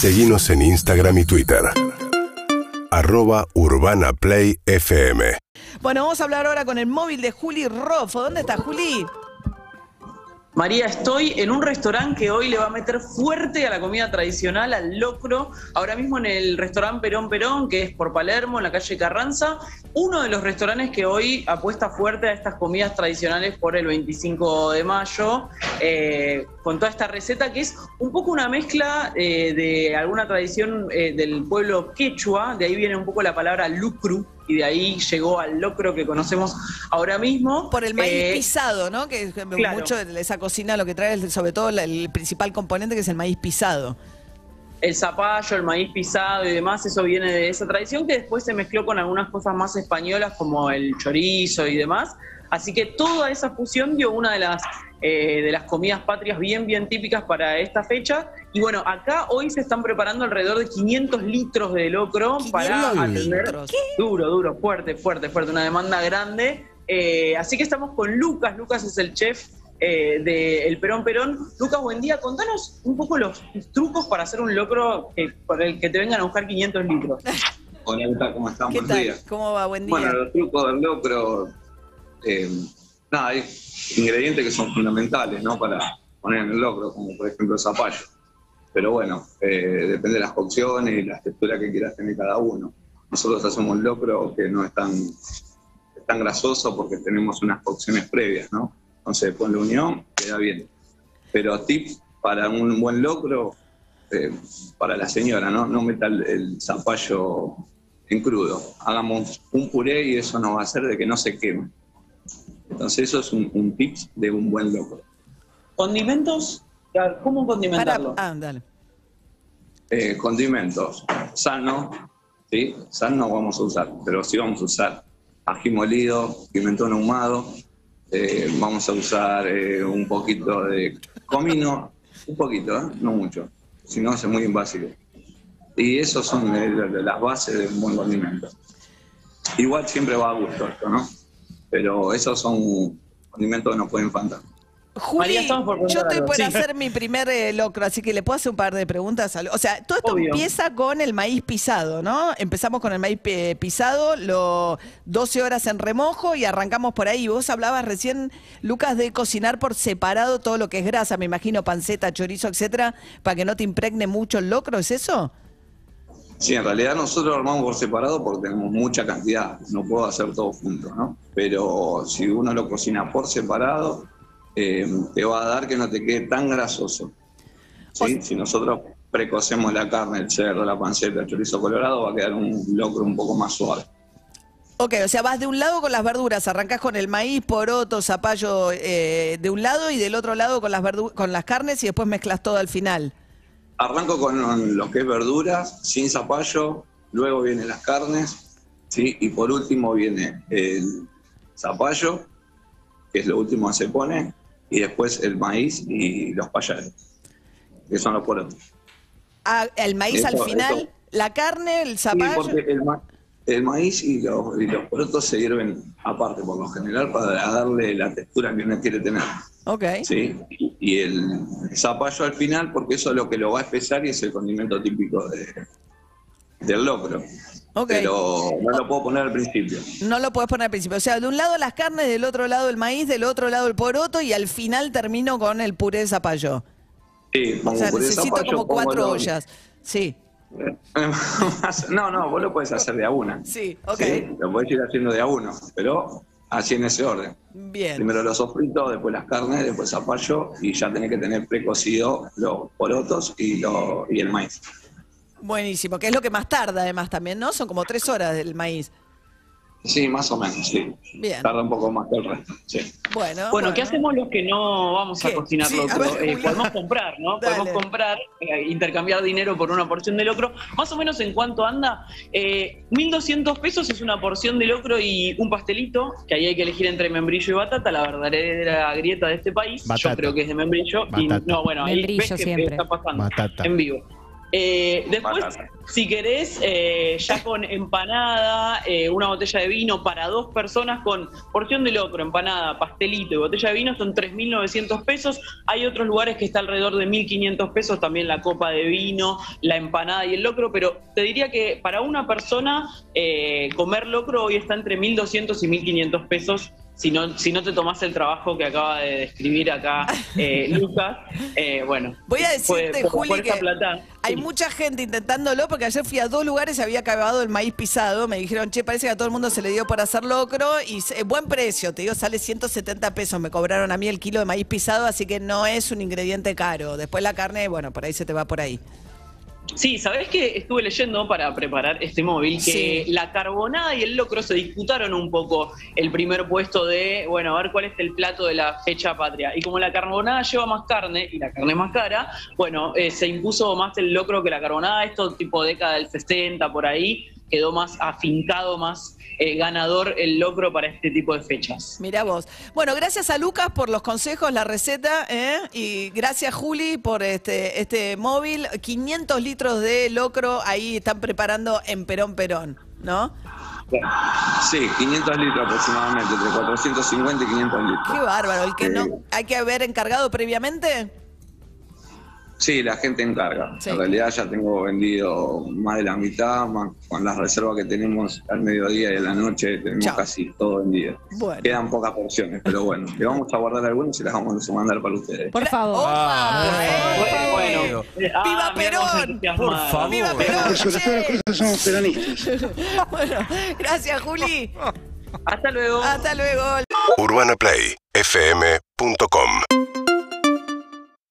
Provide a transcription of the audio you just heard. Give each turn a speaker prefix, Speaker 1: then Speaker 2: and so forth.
Speaker 1: Seguimos en Instagram y Twitter. Arroba Urbana Play FM.
Speaker 2: Bueno, vamos a hablar ahora con el móvil de Juli Roffo. ¿Dónde está Juli?
Speaker 3: María, estoy en un restaurante que hoy le va a meter fuerte a la comida tradicional, al locro. Ahora mismo en el restaurante Perón Perón, que es por Palermo, en la calle Carranza. Uno de los restaurantes que hoy apuesta fuerte a estas comidas tradicionales por el 25 de mayo, eh, con toda esta receta que es un poco una mezcla eh, de alguna tradición eh, del pueblo quechua. De ahí viene un poco la palabra lucru, y de ahí llegó al locro que conocemos ahora mismo.
Speaker 2: Por el maíz
Speaker 3: Eh,
Speaker 2: pisado, ¿no? Que
Speaker 3: claro.
Speaker 2: mucho de esa cocina lo que trae es sobre todo el principal componente que es el maíz pisado.
Speaker 3: el zapallo, el maíz pisado y demás, eso viene de esa tradición que después se mezcló con algunas cosas más españolas como el chorizo y demás. Así que toda esa fusión dio una de las, eh, de las comidas patrias bien, bien típicas para esta fecha. Y bueno, acá hoy se están preparando alrededor de 500 litros de locro para
Speaker 2: 500
Speaker 3: atender.
Speaker 2: litros.
Speaker 3: Duro, duro, fuerte, fuerte, fuerte, una demanda grande. Eh, así que estamos con Lucas. Lucas es el chef eh, de El Perón Perón. Lucas, buen día. Contanos un poco los trucos para hacer un locro que, por el que te vengan a buscar 500 litros.
Speaker 4: Hola. ¿Cómo están?
Speaker 2: ¿Qué tal?
Speaker 4: días.
Speaker 2: ¿Cómo va? Buen día.
Speaker 4: Bueno, los trucos del locro, eh, nada, hay ingredientes que son fundamentales, ¿no? Para poner en el locro, como por ejemplo el zapallo. Pero bueno, eh, depende de las cocciones y la textura que quieras tener cada uno. Nosotros hacemos un locro que no es tan, tan grasoso porque tenemos unas cocciones previas, ¿no? Entonces, con la unión queda bien. Pero tips para un buen locro, eh, para la señora, ¿no? No meta el, el zapallo en crudo. Hagamos un puré y eso nos va a hacer de que no se queme. Entonces eso es un, un tips de un buen locro.
Speaker 3: ¿Condimentos? ¿Cómo
Speaker 2: Para,
Speaker 3: condimentarlo?
Speaker 2: ah, dale.
Speaker 4: Eh, condimentos, sal no, ¿sí? Sal no vamos a usar, pero sí vamos a usar ají molido, pimentón ahumado, eh, vamos a usar eh, un poquito de comino, un poquito, ¿eh? no mucho, si no es muy básico. Y esos son eh, las bases de un buen condimento. Igual siempre va a gusto esto, ¿no? Pero esos son condimentos que no pueden faltar.
Speaker 2: Juli,
Speaker 3: María, estamos por contar
Speaker 2: yo estoy por
Speaker 3: sí.
Speaker 2: hacer mi primer eh, locro, así que le puedo hacer un par de preguntas. O sea, todo esto
Speaker 3: Obvio.
Speaker 2: empieza con el maíz pisado, ¿no? Empezamos con el maíz eh, pisado, lo 12 horas en remojo y arrancamos por ahí. Vos hablabas recién, Lucas, de cocinar por separado todo lo que es grasa, me imagino panceta, chorizo, etcétera, para que no te impregne mucho el locro, ¿es eso?
Speaker 4: Sí, en realidad nosotros lo armamos por separado porque tenemos mucha cantidad, no puedo hacer todo junto, ¿no? Pero si uno lo cocina por separado, eh, te va a dar que no te quede tan grasoso. ¿sí? Si nosotros precocemos la carne, el cerdo, la panceta, el chorizo colorado, va a quedar un locro un poco más suave.
Speaker 2: Ok, o sea, vas de un lado con las verduras, arrancás con el maíz, poroto, zapallo eh, de un lado y del otro lado con las, con las carnes y después mezclas todo al final.
Speaker 4: Arranco con lo que es verduras, sin zapallo, luego vienen las carnes, ¿sí? y por último viene el zapallo, que es lo último que se pone, y después el maíz y los payares, que son los porotos.
Speaker 2: Ah, el maíz al final,
Speaker 4: eso.
Speaker 2: la carne, el
Speaker 4: Sí,
Speaker 2: zapallo.
Speaker 4: porque el, ma- el maíz y los, y los porotos se hierven aparte, por lo general, para darle la textura que uno quiere tener.
Speaker 2: Ok.
Speaker 4: ¿sí? Y el zapallo al final, porque eso es lo que lo va a espesar y es el condimento típico de, del locro.
Speaker 2: Ok.
Speaker 4: Pero no lo puedo poner al principio.
Speaker 2: No lo puedes poner al principio. O sea, de un lado las carnes, del otro lado el maíz, del otro lado el poroto y al final termino con el puré de zapallo.
Speaker 4: Sí,
Speaker 2: O sea, necesito
Speaker 4: zapallo,
Speaker 2: como cuatro
Speaker 4: lo-
Speaker 2: ollas. Sí,
Speaker 4: no, no, vos lo puedes hacer de a una.
Speaker 2: sí, ok.
Speaker 4: ¿sí? Lo podés ir haciendo de a uno, pero así en ese orden.
Speaker 2: Bien.
Speaker 4: Primero los sofritos, después las carnes, después zapallo y ya tenés que tener precocido los porotos y, lo- y el maíz.
Speaker 2: Buenísimo, que es lo que más tarda además también, ¿no? Son como tres horas del maíz.
Speaker 4: Sí, más o menos, sí.
Speaker 2: Bien.
Speaker 4: Tarda un poco más que el resto, sí.
Speaker 2: Bueno.
Speaker 3: Bueno, ¿qué hacemos los que no vamos a
Speaker 2: ¿Qué?
Speaker 3: cocinar
Speaker 2: Sí,
Speaker 3: locro?
Speaker 2: a ver,
Speaker 3: Eh, podemos comprar, ¿no?
Speaker 2: Dale.
Speaker 3: Podemos comprar, eh, intercambiar dinero por una porción de locro. Más o menos en cuánto anda. Eh, 1.200 pesos es una porción de locro y un pastelito, que ahí hay que elegir entre membrillo y batata, la verdadera grieta de este país.
Speaker 5: Batata.
Speaker 3: Yo creo que es de membrillo. Y, no, bueno, ahí
Speaker 6: Membrillo
Speaker 3: ves que
Speaker 6: siempre.
Speaker 3: está pasando
Speaker 5: Batata.
Speaker 3: en vivo. Eh, después, si querés, eh, ya con empanada, eh, una botella de vino para dos personas con porción de locro, empanada, pastelito y botella de vino son 3.900 pesos. Hay otros lugares que está alrededor de 1.500 pesos, también la copa de vino, la empanada y el locro, pero te diría que para una persona eh, comer locro hoy está entre 1.200 y 1.500 pesos. Si no, si no te tomás el trabajo que acaba de describir acá eh, Lucas, eh, bueno.
Speaker 2: Voy a decirte,
Speaker 3: por-
Speaker 2: Juli, que
Speaker 3: plata,
Speaker 2: hay
Speaker 3: sí.
Speaker 2: mucha gente intentándolo porque ayer fui a dos lugares y había acabado el maíz pisado. Me dijeron, che, parece que a todo el mundo se le dio por hacer locro y eh, buen precio, te digo, sale 170 pesos. Me cobraron a mí el kilo de maíz pisado, así que no es un ingrediente caro. Después la carne, bueno, por ahí se te va por ahí.
Speaker 3: Sí, ¿sabés que estuve leyendo para preparar este móvil? Que
Speaker 2: Sí.
Speaker 3: la carbonada y el locro se disputaron un poco el primer puesto de, bueno, a ver cuál es el plato de la fecha patria. Y como la carbonada lleva más carne y la carne es más cara, bueno, eh, se impuso más el locro que la carbonada. Esto tipo década del 60, por ahí, quedó más afincado, más eh, ganador el locro para este tipo de fechas.
Speaker 2: Mirá vos. Bueno, gracias a Lucas por los consejos, la receta, ¿eh? y gracias Juli por este, este móvil. 500 litros de locro ahí están preparando en Perón Perón, ¿no?
Speaker 4: Sí, 500 litros aproximadamente, entre 450 y 500 litros.
Speaker 2: Qué bárbaro. El que no
Speaker 4: Eh,
Speaker 2: hay que haber encargado previamente.
Speaker 4: Sí, la gente encarga.
Speaker 2: Sí.
Speaker 4: En realidad ya tengo vendido más de la mitad, más con las reservas que tenemos al mediodía y a la noche, tenemos
Speaker 2: Chao.
Speaker 4: casi todo vendido.
Speaker 2: Bueno.
Speaker 4: Quedan pocas porciones, pero bueno, le vamos a guardar algunas y las vamos a mandar para ustedes.
Speaker 5: Por favor.
Speaker 2: ¡Opa!
Speaker 6: Ah,
Speaker 2: ¡Eh!
Speaker 3: Bueno, bueno. Ah,
Speaker 2: ¡Viva Perón!
Speaker 6: Por favor.
Speaker 2: ¡Viva Perón!
Speaker 7: Por sobre todas las somos peronistas.
Speaker 2: Bueno, gracias Juli.
Speaker 3: Hasta luego.
Speaker 2: Hasta luego.
Speaker 1: UrbanaPlayFM.com